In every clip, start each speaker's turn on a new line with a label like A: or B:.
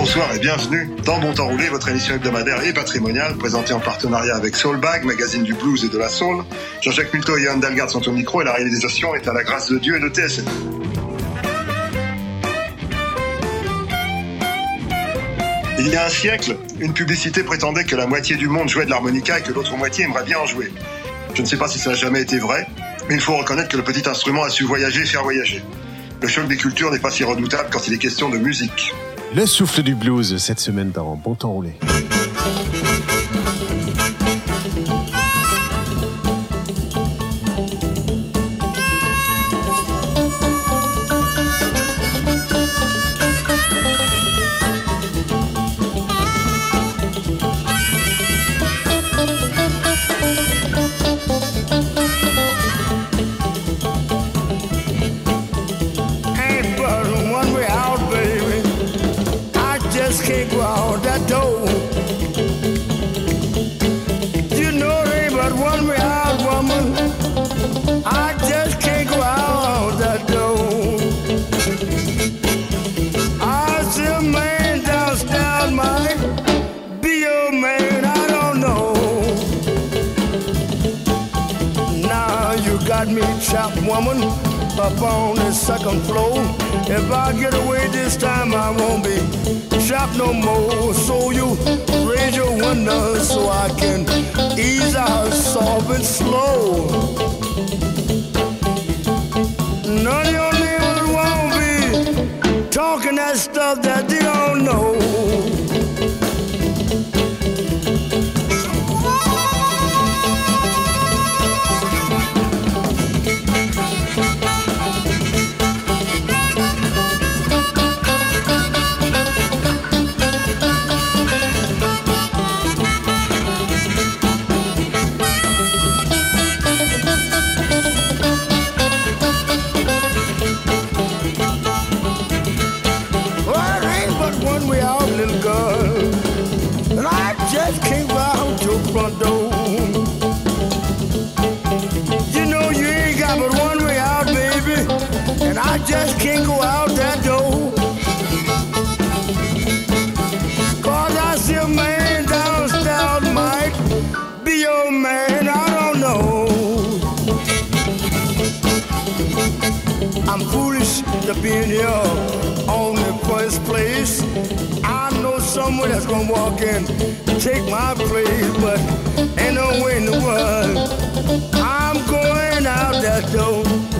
A: Bonsoir et bienvenue dans Bon Temps Roulé, votre émission hebdomadaire et patrimoniale présentée en partenariat avec Soulbag, magazine du blues et de la soul. Jean-Jacques Multo et Yann Dalgard sont au micro et la réalisation est à la grâce de Dieu et de TSF. Il y a un siècle, une publicité prétendait que la moitié du monde jouait de l'harmonica et que l'autre moitié aimerait bien en jouer. Je ne sais pas si ça a jamais été vrai, mais il faut reconnaître que le petit instrument a su voyager et faire voyager. Le choc des cultures n'est pas si redoutable quand il est question de musique.
B: Le souffle du blues cette semaine dans Bon Temps Roulé.
C: Chopped, woman, up on the second floor. If I get away this time, I won't be chopped no more. So you raise your window so I can ease out soft and slow. None of your neighbors won't be talking that stuff that they don't know. Foolish to be in here on the first place. I know someone that's gonna walk in, take my place, but ain't no way in the world. I'm going out that door.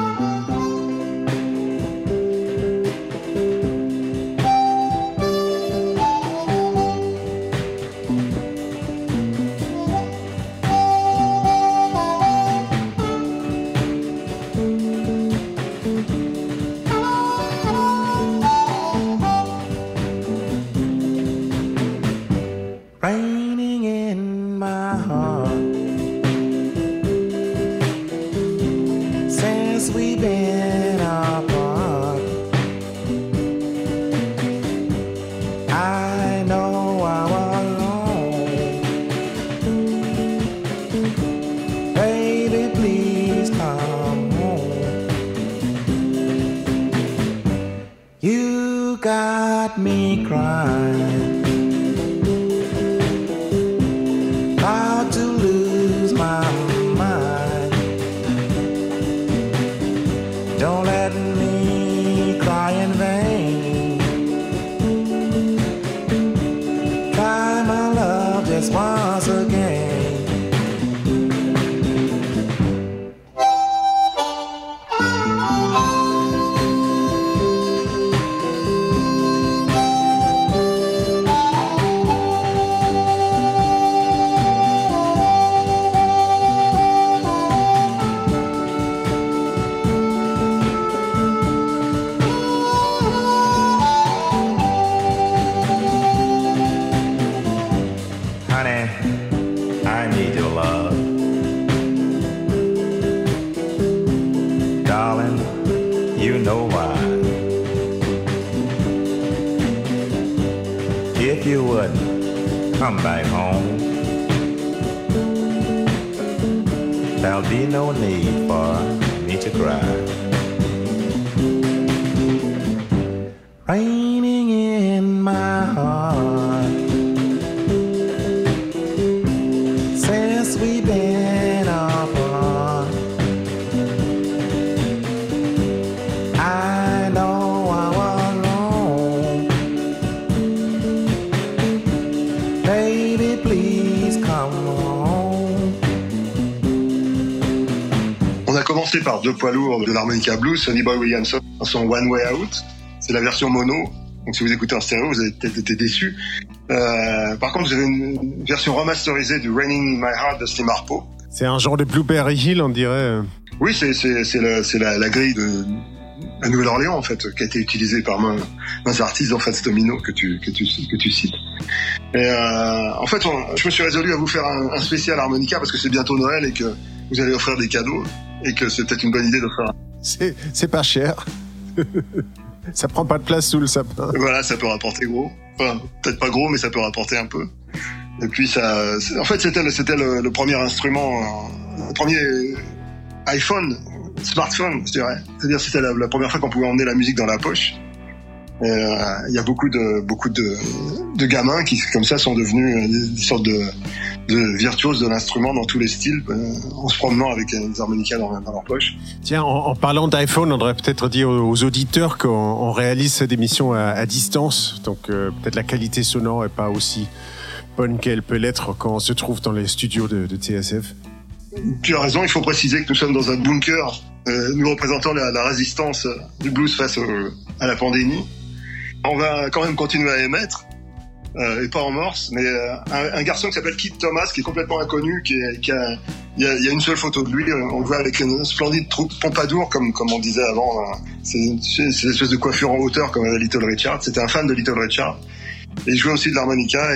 A: Par deux poids lourds de l'harmonica blues, Sonny Boy Williamson, dans son One Way Out. C'est la version mono. Donc si vous écoutez en stéréo, vous avez peut-être été déçus. Euh, par contre, vous avez une version remasterisée du Raining in My Heart de Slim Harpo.
B: C'est un genre de Blueberry Hill, on dirait.
A: Oui, c'est la, la, la grille de la Nouvelle-Orléans en fait, qui a été utilisée par main, main artistes en fait Domino que tu que tu que tu cites. Et euh, en fait, on- je me suis résolu à vous faire un, un spécial harmonica parce que c'est bientôt Noël et que vous allez offrir des cadeaux et que c'est peut-être une bonne idée d'offrir. un-
B: C'est c'est pas cher. ça prend pas de place sous le sapin.
A: Voilà, ça peut rapporter gros. Enfin, peut-être pas gros, mais ça peut rapporter un peu. Et puis ça, en fait, c'était le, c'était le, le premier instrument, euh, le premier iPhone, smartphone, je dirais. C'est-à-dire, c'était la, la première fois qu'on pouvait emmener la musique dans la poche. Euh, Il y a beaucoup de beaucoup de, de gamins qui, comme ça, sont devenus euh, des, des sortes de, de virtuoses de l'instrument dans tous les styles, euh, en se promenant avec euh, des harmonicas dans, dans leur poche.
B: Tiens, en, en parlant d'iPhone, on devrait peut-être dire aux, aux auditeurs qu'on on réalise cette émission à, à distance. Donc euh, peut-être la qualité sonore est pas aussi bonne qu'elle peut l'être quand on se trouve dans les studios de, de TSF.
A: Tu as raison, il faut préciser que nous sommes dans un bunker. Euh, nous représentons la, la résistance euh, du blues face au- à la pandémie. On va quand même continuer à émettre, euh, et pas en morse, mais euh, un, un garçon qui s'appelle Keith Thomas, qui est complètement inconnu, qui, est- qui a, il y, a, il y a une seule photo de lui, euh, on le voit avec une splendide troupe pompadour, comme, comme on disait avant. hein. C'est une, c'est une espèce de coiffure en hauteur comme Little Richard. C'était un fan de Little Richard. Et il jouait aussi de l'harmonica.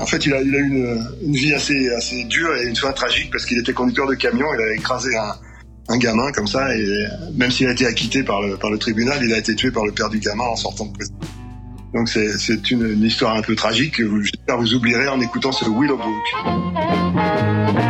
A: en fait, il a, il a eu une, une vie assez, assez dure et une fin tragique parce qu'il était conducteur de camion. Il a écrasé un, un gamin comme ça. Et même s'il a été acquitté par le, par le tribunal, il a été tué par le père du gamin en sortant de prison. Donc c'est une, histoire un peu tragique que j'espère vous oublierez en écoutant ce Willowbrook.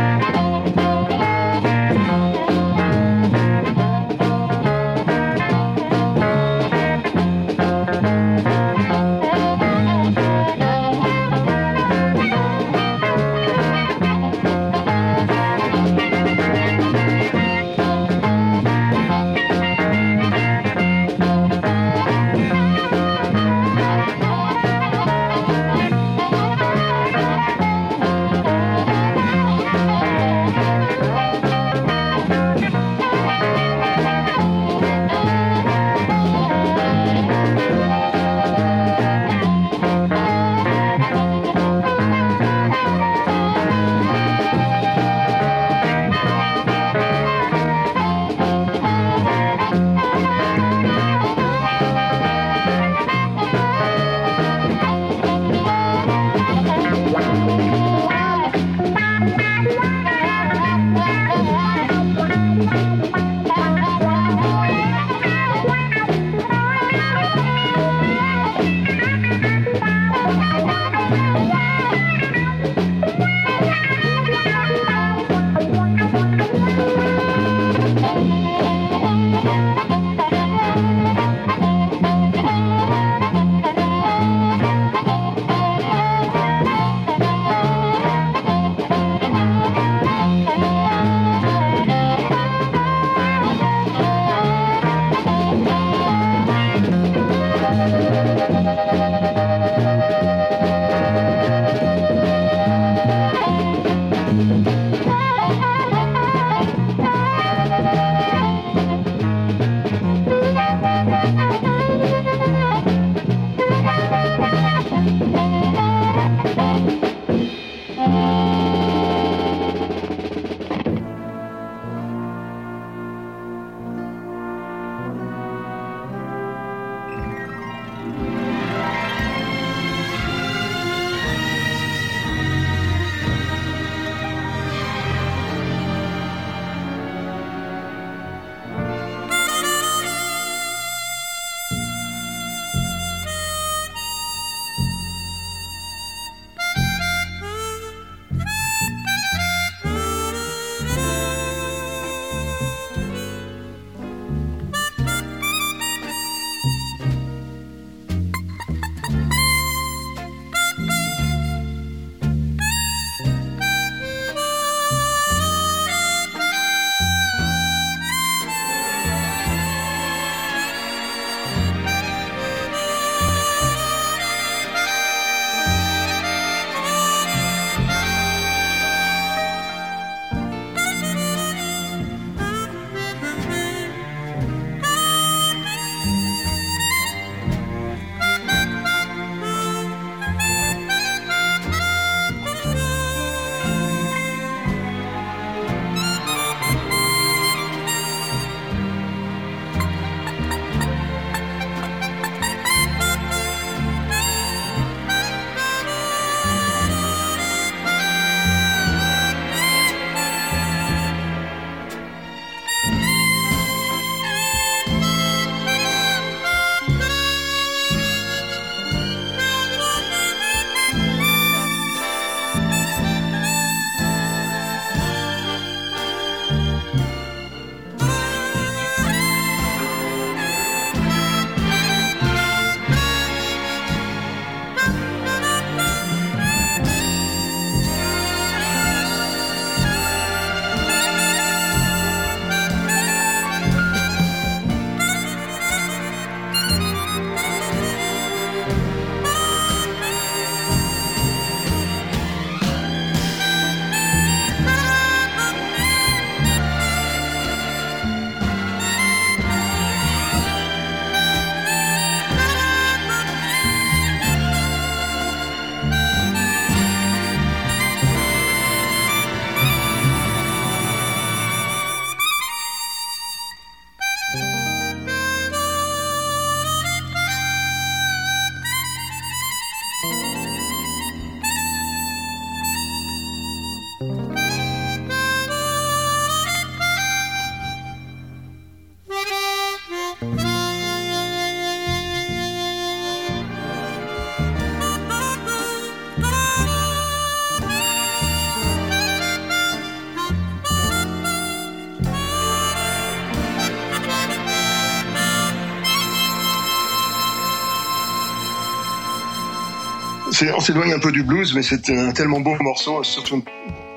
A: On s'éloigne un peu du blues, mais c'est un tellement beau morceau, surtout une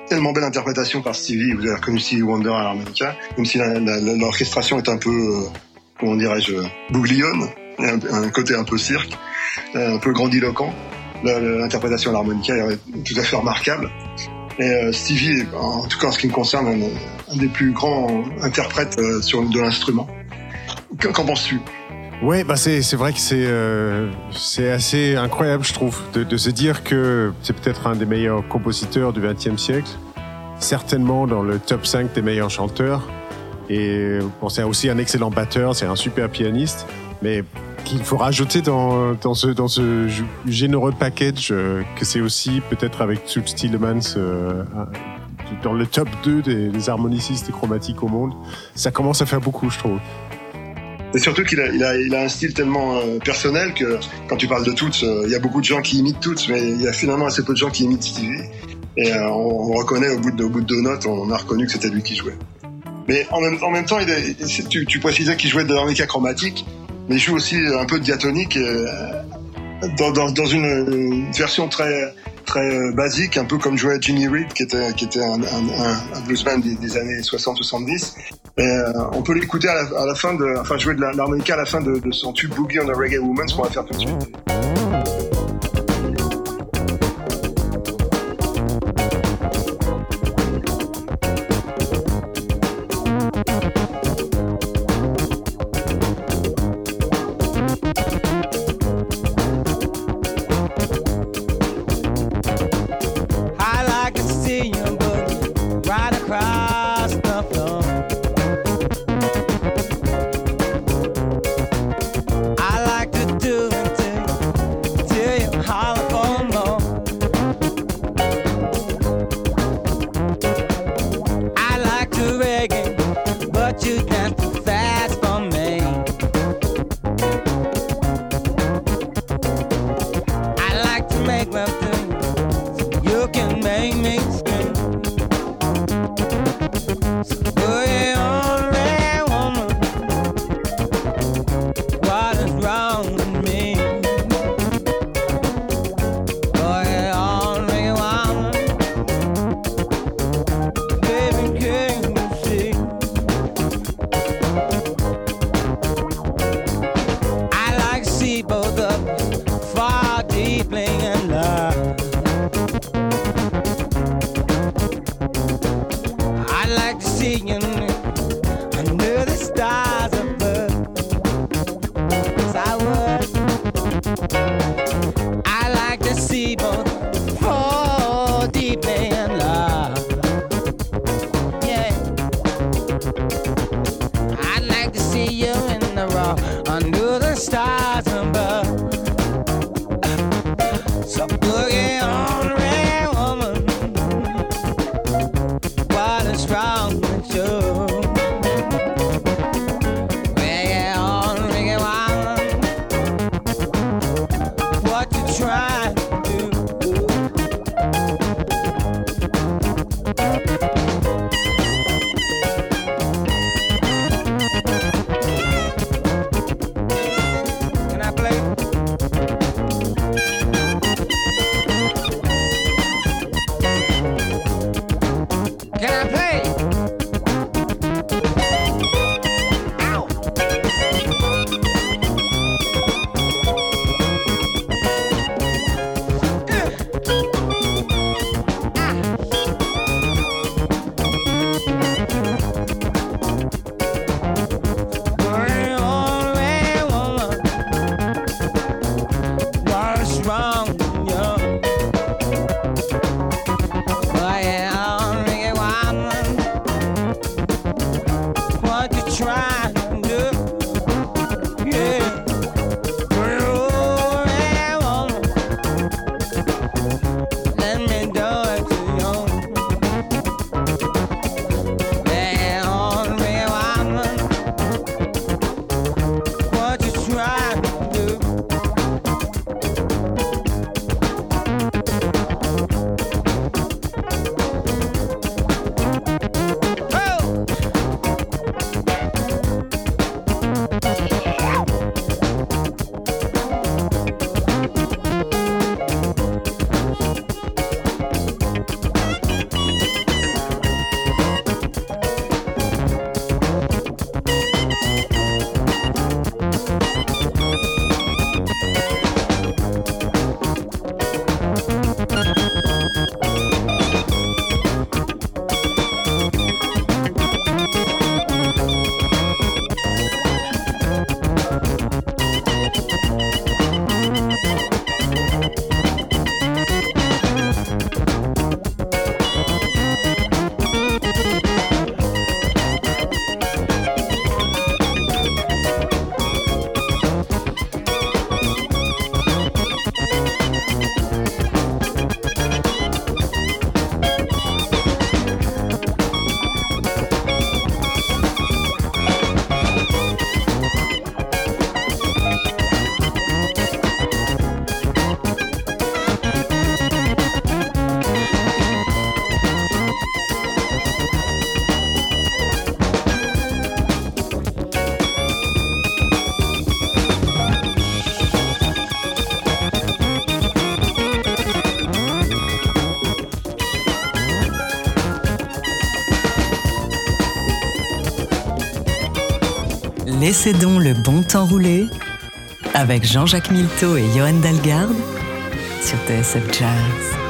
A: tellement belle interprétation par Stevie. Vous avez reconnu Stevie Wonder à l'harmonica, même si l'orchestration est un peu, euh, comment dirais-je, bouglione, un, côté un peu cirque, euh, un peu grandiloquent. L'interprétation à l'harmonica est tout à fait remarquable. Et euh, Stevie en tout cas en ce qui me concerne, un, des plus grands interprètes sur de l'instrument. Qu'en penses-tu?
B: Ouais, bah c'est vrai que c'est euh, c'est assez incroyable, je trouve, de, de se dire que c'est peut-être un des meilleurs compositeurs du XXe siècle, certainement dans le top 5 des meilleurs chanteurs. Et bon, c'est aussi un excellent batteur, c'est un super pianiste, mais qu'il faut rajouter dans, dans ce, dans ce généreux package euh, que c'est aussi peut-être avec Toots Tillemans euh, dans le top 2 des, des harmonicistes chromatiques au monde. Ça commence à faire beaucoup, je trouve.
A: Et surtout qu'il a, il a, il a un style tellement euh, personnel que quand tu parles de Toots, euh, il y a beaucoup de gens qui imitent Toots, mais il y a finalement assez peu de gens qui imitent Stevie. Et euh, on, on reconnaît au bout, de, au bout de deux notes, on a reconnu que c'était lui qui jouait. Mais en même, en même temps, il c'est- tu, tu précisais qu'il jouait de l'harmonica chromatique, mais il joue aussi un peu de diatonique euh, dans, dans, dans une, une version très très euh, basique, un peu comme jouait Jimmy Reed, qui était, un, un, un, bluesman des, années 60-70. Et euh, on peut l'écouter à la, fin de, enfin jouer de l'harmonica à la fin de, son tube Boogie on the Reggae Woman, ce qu'on va faire tout de suite.
D: Laissez donc le bon temps rouler avec Jean-Jacques Milteau et Johan Dalgarde sur TSF Jazz.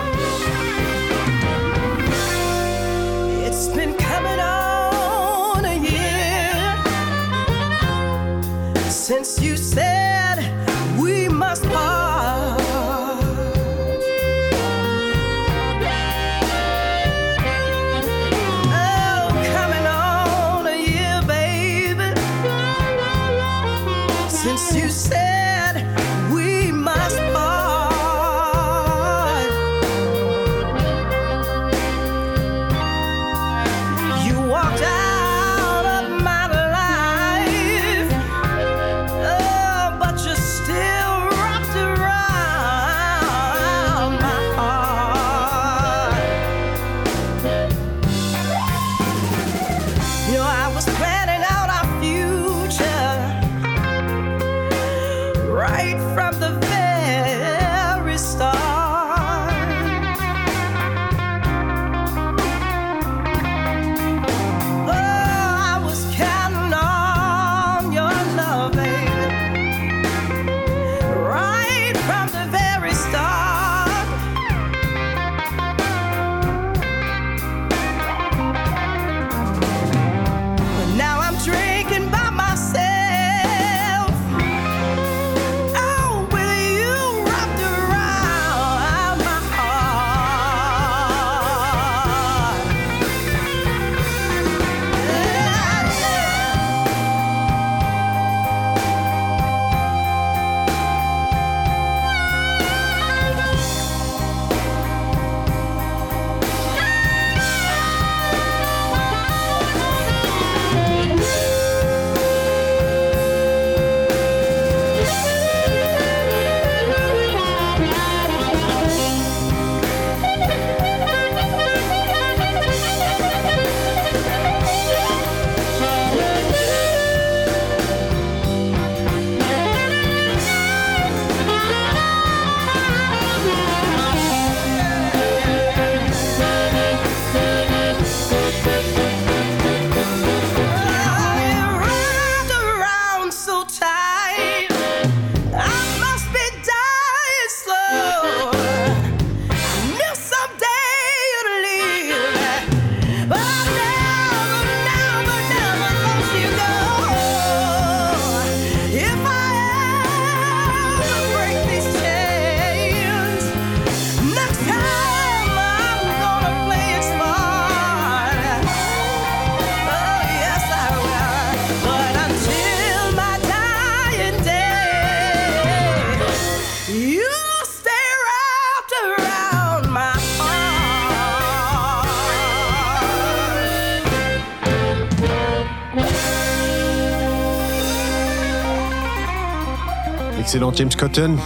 B: Excellent James Cotton.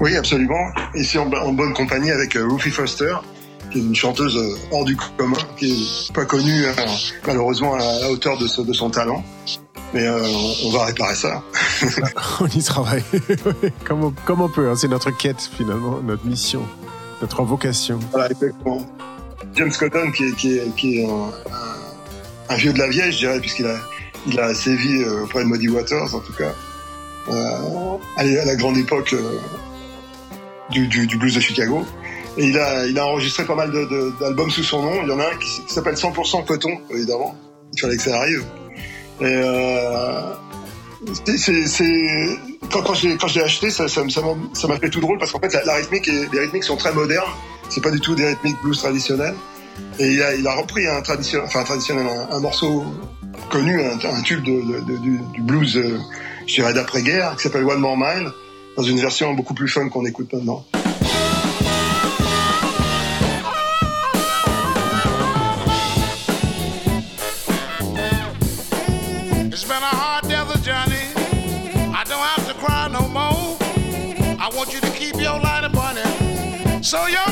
A: Oui, absolument. Ici en, en bonne compagnie avec Ruthie Foster, qui est une chanteuse euh, hors du commun, qui est pas connue euh, malheureusement à la hauteur de, ce- de son talent. Mais euh, on- va réparer ça.
B: on y travaille. comme, on, comme on peut, hein, c'est notre quête finalement, notre mission, notre vocation.
A: Voilà, exactement. James Cotton, qui est, qui est, qui est un, vieux de la vieille, je dirais, puisqu'il a, il a sévi euh, auprès de Muddy Waters, en tout cas, à la grande époque euh, du, blues de Chicago. Et il a, enregistré pas mal d'albums sous son nom. Il y en a un qui, s'appelle 100% Coton, évidemment. Il fallait que ça arrive. Et euh, quand, quand quand j'ai acheté, ça m'a fait tout drôle parce qu'en fait les rythmiques sont très modernes. C'est pas du tout des rythmiques blues traditionnelles. Et il a, repris un traditionnel, morceau connu, un, tube du blues, euh, je dirais d'après-guerre, qui s'appelle One More Mile, dans une version beaucoup plus fun qu'on écoute maintenant.
E: Been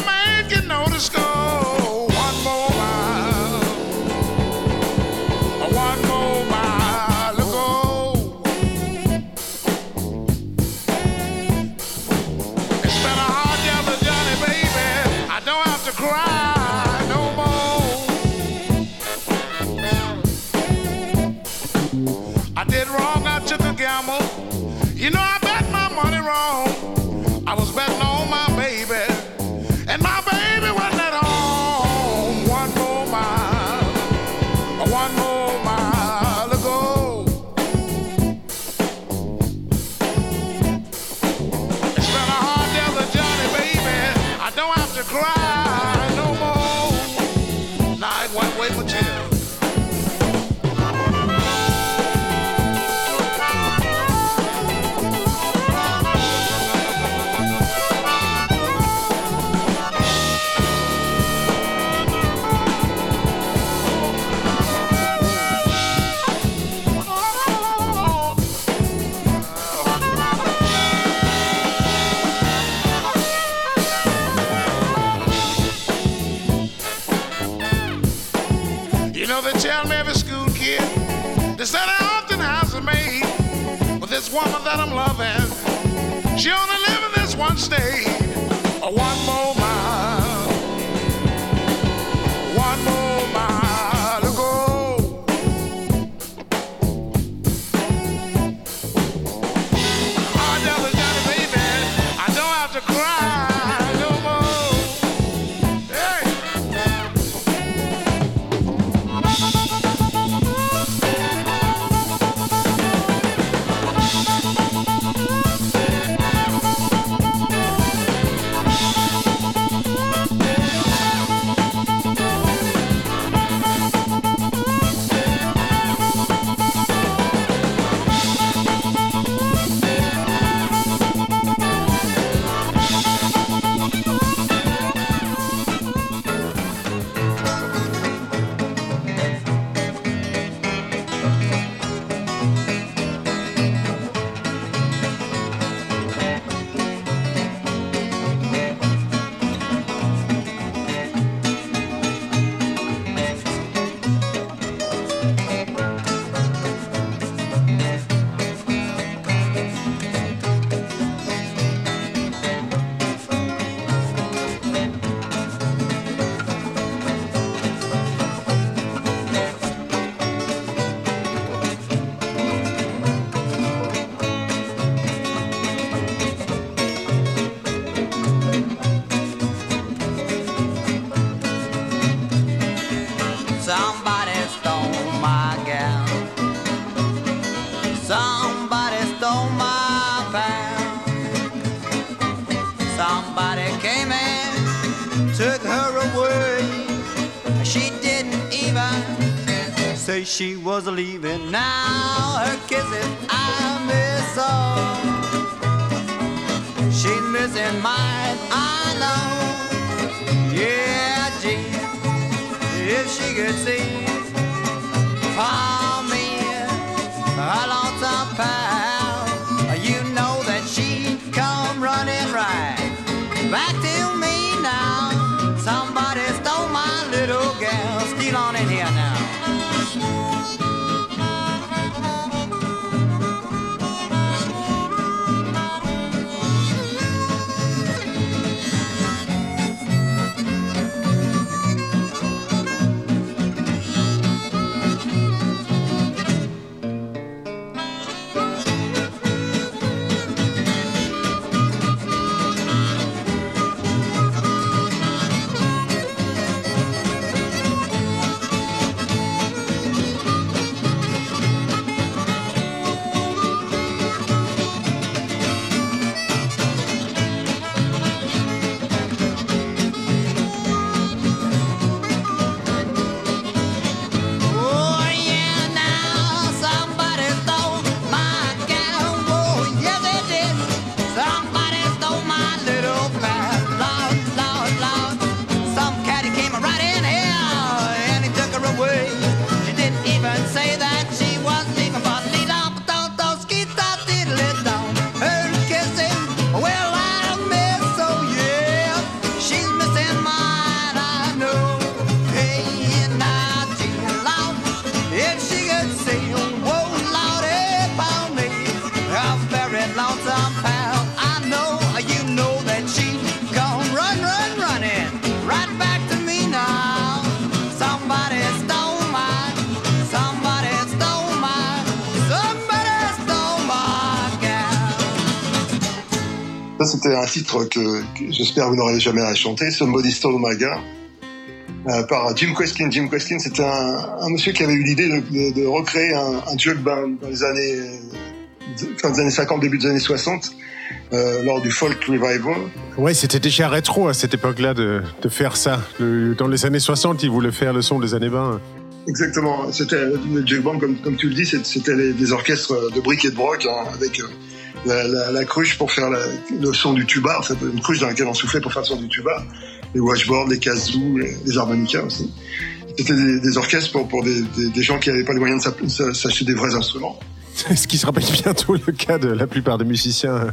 E: about to cry.
F: say she was leaving. Now her kisses I miss all. She's missing mine, I know. Yeah, gee, if she could see, for me a lonesome pal. You know that she'd come running right back to me now. Somebody stole my little girl, steal on in here now.
A: Un titre que, que j'espère vous n'aurez jamais à chanter, Somebody Stole My Girl, euh, par Jim Queskin. Jim Queskin, c'était un, un monsieur qui avait eu l'idée de, de- de recréer un, un jug band dans les années, fin des années 50, début des années 60, euh, lors du folk revival.
B: Ouais, c'était déjà rétro à cette époque-là de, de faire ça. Le- dans les années 60, ils voulaient faire le son des années 20.
A: Exactement. C'était le jug band, comme, comme tu le dis, c'était des orchestres de briques et de broc hein, avec euh, la, la- la cruche pour faire la- le son du tuba, en fait, une cruche dans laquelle on soufflait pour faire le son du tuba, les washboards, les kazoo, les, les harmonicas aussi. C'était des, des orchestres pour, pour des, des- des gens qui n'avaient pas les moyens de s'acheter des vrais instruments.
B: Ce qui sera bientôt le cas de la plupart des musiciens,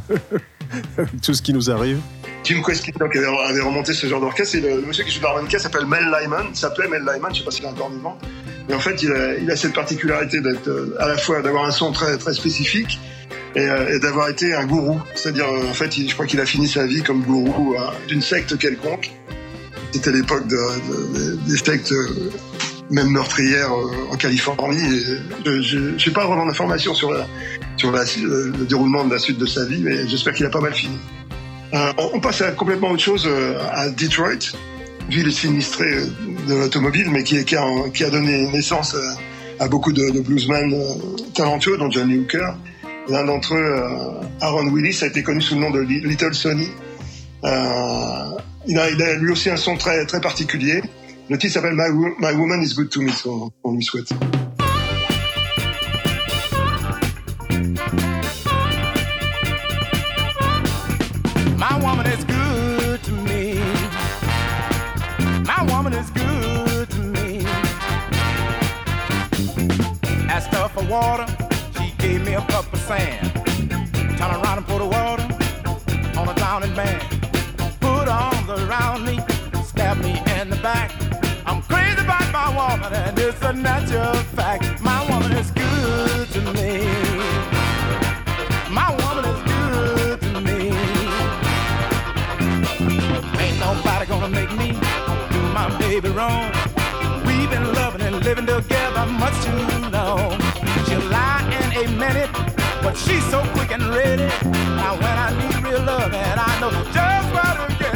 B: avec tout ce qui nous arrive.
A: Jim Queskin donc, avait, avait remonté ce genre d'orchestre et le, le monsieur qui joue l'harmonica s'appelle Mel Lyman, s'appelait Mel Lyman, je sais pas s'il est encore vivant. Mais en fait, il a, cette particularité d'être euh, à la fois d'avoir un son très très spécifique et, euh, d'avoir été un gourou. C'est-à-dire, euh, en fait, je crois qu'il a fini sa vie comme gourou d'une secte quelconque. C'était l'époque de, de- des sectes, même meurtrières en Californie. Et je n'ai pas vraiment d'informations sur, sur le déroulement de la suite de sa vie, mais j'espère qu'il a pas mal fini. On, passe à complètement autre chose, à Detroit, ville sinistrée de l'automobile, mais qui, a, donné naissance à, beaucoup de, bluesmen euh, talentueux, dont Johnny Hooker. L'un d'entre eux, euh, Aaron Willis, a été connu sous le nom de Li- Little Sonny. Euh, il, a, lui aussi un son très, très particulier. Le titre s'appelle My, My Woman is Good to Me, on, on lui souhaite.
G: Water, she gave me a cup of sand. Turn around and pour the water on a drowning man. Put arms around me, stab me in the back. I'm crazy about my woman, and it's a natural fact. My woman is good to me. My woman is good to me. Ain't nobody gonna make me do my baby wrong. We've been loving and living together much too a minute, but she's so quick and ready. Now when I need real love, and I know just where to get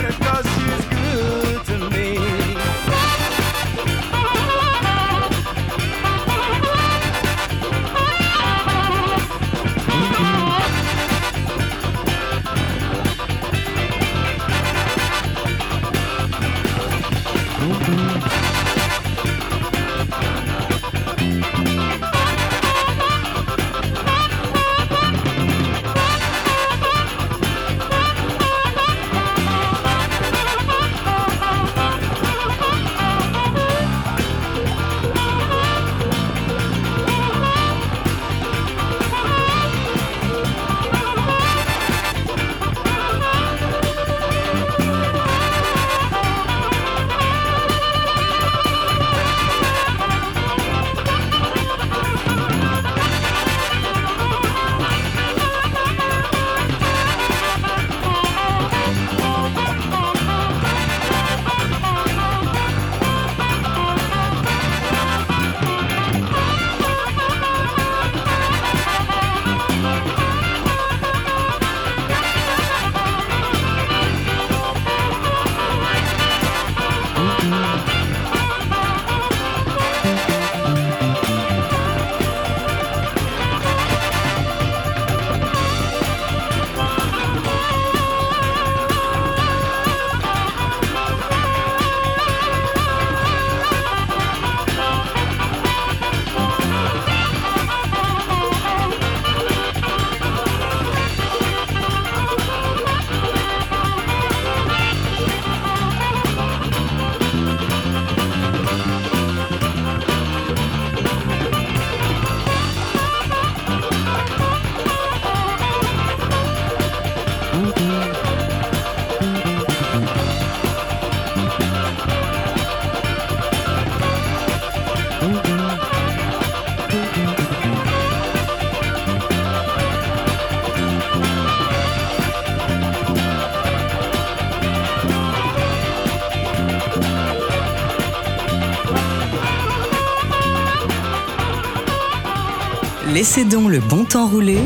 D: Laissez donc le bon temps rouler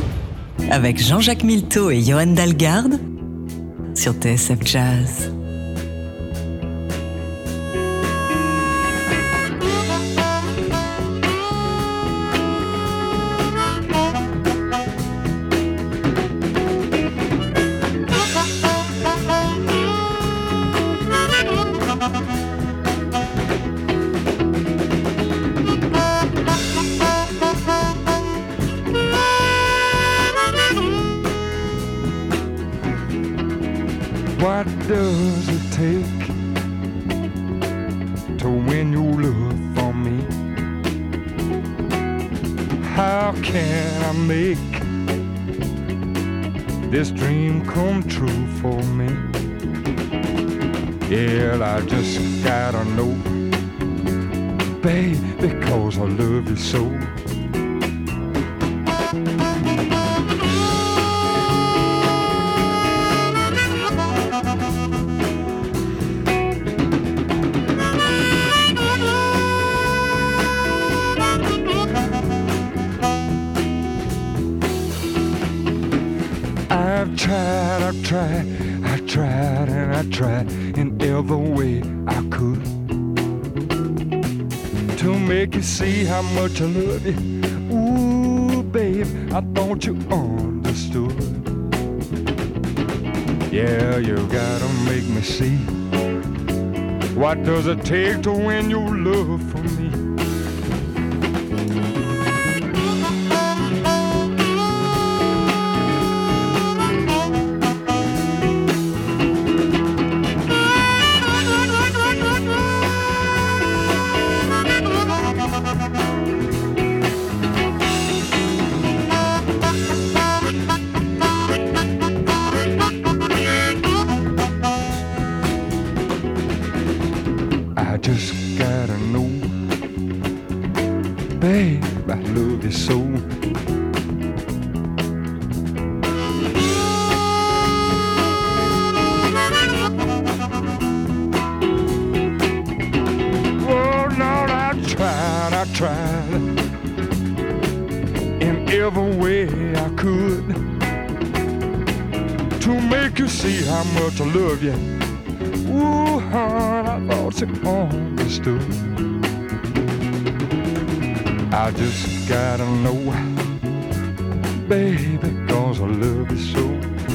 D: avec Jean-Jacques Milteau et Johan Dalgarde sur TSF Jazz.
H: I tried and I tried in every way I could to make you see how much I love you. Ooh, babe, I thought you understood. Yeah, you gotta make me see. What does it take to win your love for me? Gotta know, baby, cause I love you so.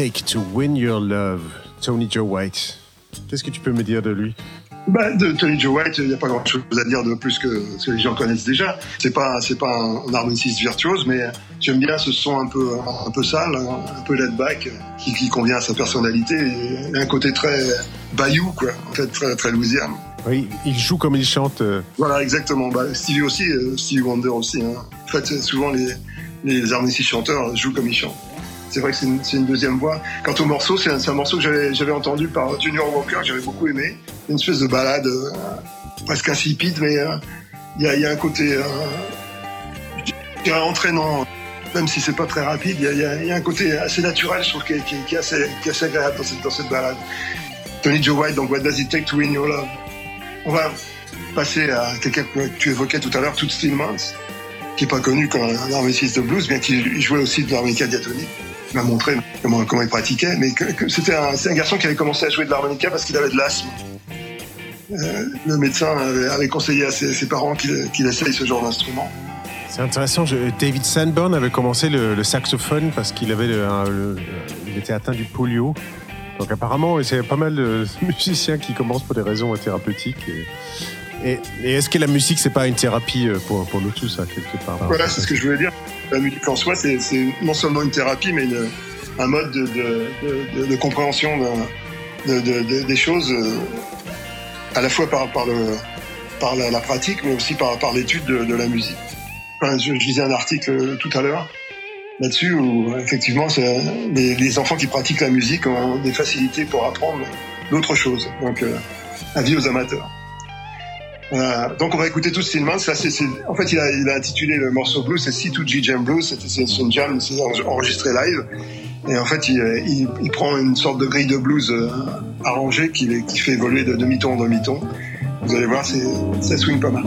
B: Take to win your love, Tony Joe White Qu'est-ce que tu peux me dire de lui?
A: Bah, de Tony Joe White, il n'y a pas grand-chose à dire de plus que ce que les gens connaissent déjà. C'est pas, c'est pas un harmoniciste virtuose, mais j'aime bien ce son un peu, un peu sale, un peu laid back, qui, qui convient à sa personnalité. A un côté très bayou, quoi. En fait, très, très Louisiane.
B: Oui, il joue comme il chante. euh,
A: Voilà, exactement. Bah, Stevie aussi, euh, Stevie Wonder aussi. hein. En fait, souvent les, les harmonistes chanteurs jouent comme ils chantent. C'est vrai que c'est une, deuxième voix. Quant au morceau, c'est un, morceau que j'avais, entendu par Junior Walker, j'avais beaucoup aimé. Une espèce de balade euh, presque insipide, mais euh, il y, a, un côté, euh, entraînant. Même si c'est pas très rapide, il y a, un côté assez naturel, je trouve, qui est, assez, qui agréable dans cette, dans cette balade. Tony Joe White, donc What Does It Take to Win Your Love? On va passer à quelqu'un que tu évoquais tout à l'heure, Toots Stillmans, qui est pas connu comme un harmoniciste de blues, bien qu'il jouait aussi de l'harmonica diatonique. Il m'a montré comment, comment il pratiquait, mais c'était un, un garçon qui avait commencé à jouer de l'harmonica parce qu'il avait de l'asthme. Euh, le médecin avait, conseillé à ses, parents qu'il qu'il essaye ce genre d'instrument.
B: C'est intéressant. David Sanborn avait commencé le, saxophone parce qu'il avait il était atteint du polio. Donc apparemment, c'est pas mal de musiciens qui commencent pour des raisons thérapeutiques. Et- est-ce que la musique, c'est pas une thérapie euh, pour, nous tous, à quelque part?
A: Voilà, c'est ce que je voulais dire. La musique en soi, c'est non seulement une thérapie, mais
I: un mode de, compréhension des choses, euh, à la fois par, la, pratique, mais aussi par, l'étude de, la musique. Je, je lisais un article euh, tout à l'heure là-dessus où effectivement les, les enfants qui pratiquent la musique ont des facilités pour apprendre d'autres choses. Donc, avis aux amateurs. Donc on va écouter tout Stillman. Ça, c'est, en fait, il a, il a intitulé le morceau blues, c'est C2G Jam Blues. C'est, une jam, c'est enregistré live. Et en fait, il, il, il prend une sorte de grille de blues euh, arrangée qui, qui fait évoluer de demi-ton en demi-ton. Vous allez voir, c'est, ça swing pas mal.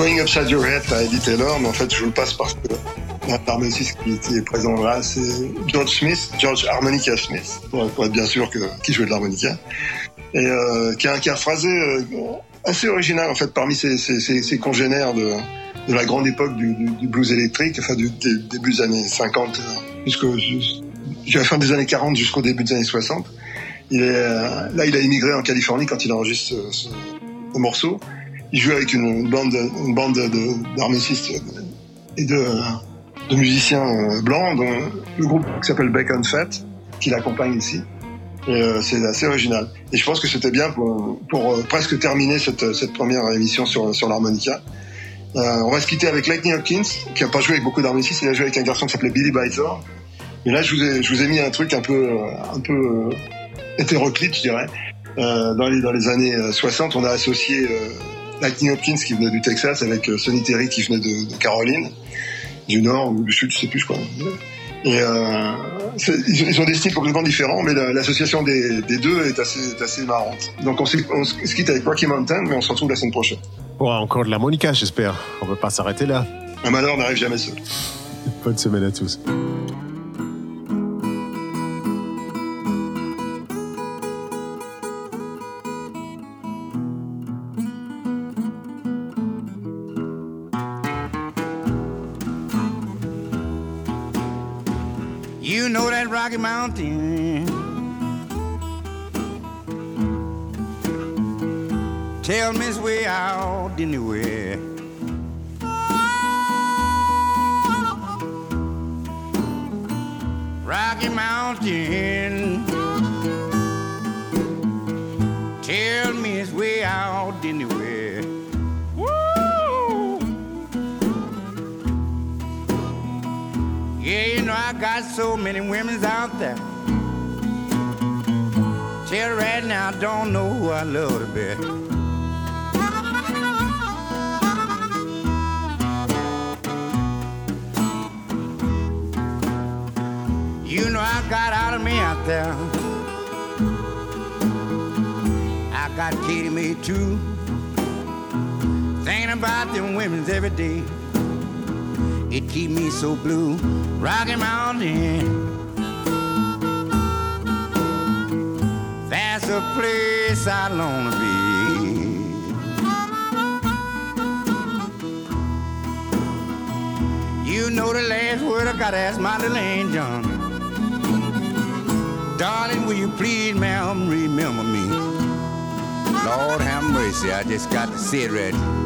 J: Going Upside Your Head
A: par Eddie Taylor, mais en fait, je vous le passe parce que l'harmoniciste qui était présent là, c'est George Smith, George Harmonica Smith, pour, être bien sûr que, qui jouait de l'harmonica, et euh, qui, a, un phrasé euh, assez original en fait parmi ses, congénères de, la grande époque du, du, du blues électrique, enfin du, des début des années 50 euh, jusqu'au jusqu'à la fin des années 40 jusqu'au début des années 60. Il est, euh, là, il a immigré en Californie quand il enregistre ce, ce morceau. Il joue avec une, bande, une bande de- d'harmonistes et de, de musiciens euh, blancs, dont le groupe qui s'appelle Bacon Fat, qui l'accompagne ici. Euh, c'est assez original. Et je pense que c'était bien pour, pour euh, presque terminer cette, cette première émission sur, sur l'harmonica. On va se quitter avec Lightning Hopkins, qui a pas joué avec beaucoup d'harmonistes, il a joué avec un garçon qui s'appelait Billy Bythor. Et là, je vous ai, je vous ai mis un truc un peu, un peu hétéroclite, je dirais. Dans, les, dans les années euh, 60, on a associé Lightning Hopkins qui venait du Texas avec euh, Sonny Terry qui venait de, de Caroline, du Nord ou du Sud, je sais plus quoi. Et euh, ils, ont des styles complètement différents, mais la- l'association des, des deux est assez, est assez marrante. Donc on, se- on se quitte avec Rocky Mountain, mais on se retrouve la semaine prochaine.
B: Bon, encore de l'harmonica, j'espère. On ne peut pas s'arrêter là.
A: Un malheur n'arrive jamais seul.
B: Bonne semaine à tous.
F: You know that Rocky Mountain. Tell me it's way out anywhere. Rocky Mountain. Tell me it's way out anywhere. Got so many women's out there. Tell right now I don't know who I love to be. You know I got out of me out there. I got Katie me too. Thinking about them women's every day. It keep me so blue. Rocky Mountain. That's a place I long to be. You know the last word I gotta ask my little John. Darling, will you please, ma'am, remember me? Lord have mercy, I just got to sit right.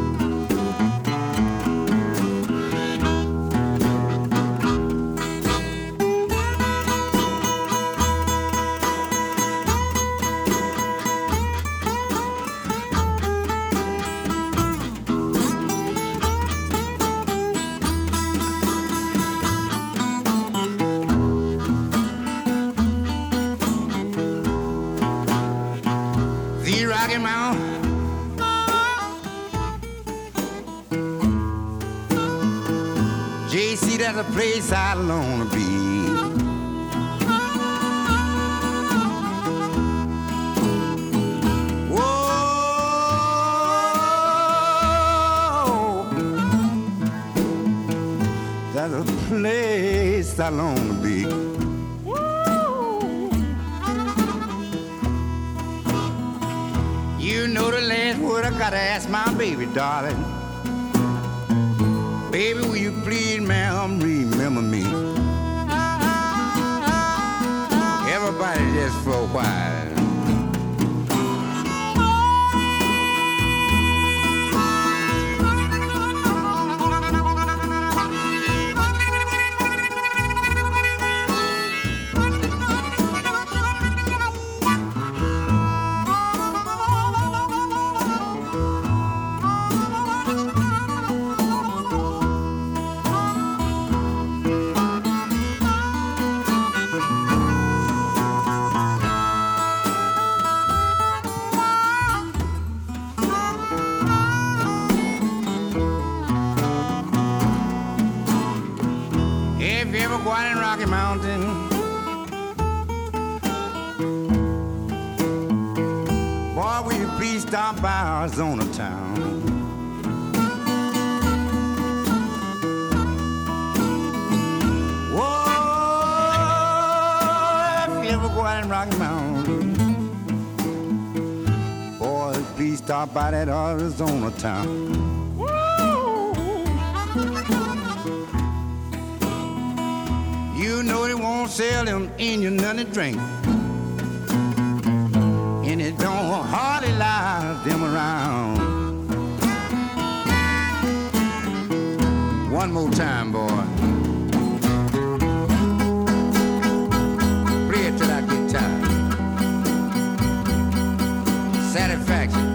F: Place I long to be. Whoa, that's a place I long to be. You know the last word I gotta ask my baby, darling. Baby, will you please, ma'am, Out in Rocky Mountain, boy, will you please stop by Arizona town? Whoa, if you ever go out in Rocky Mountain, boy, please stop by that Arizona town. You know they won't sell them Indian nothing to drink. And it don't hardly lie them around. One more time, boy. Play it till I get tired. Satisfaction.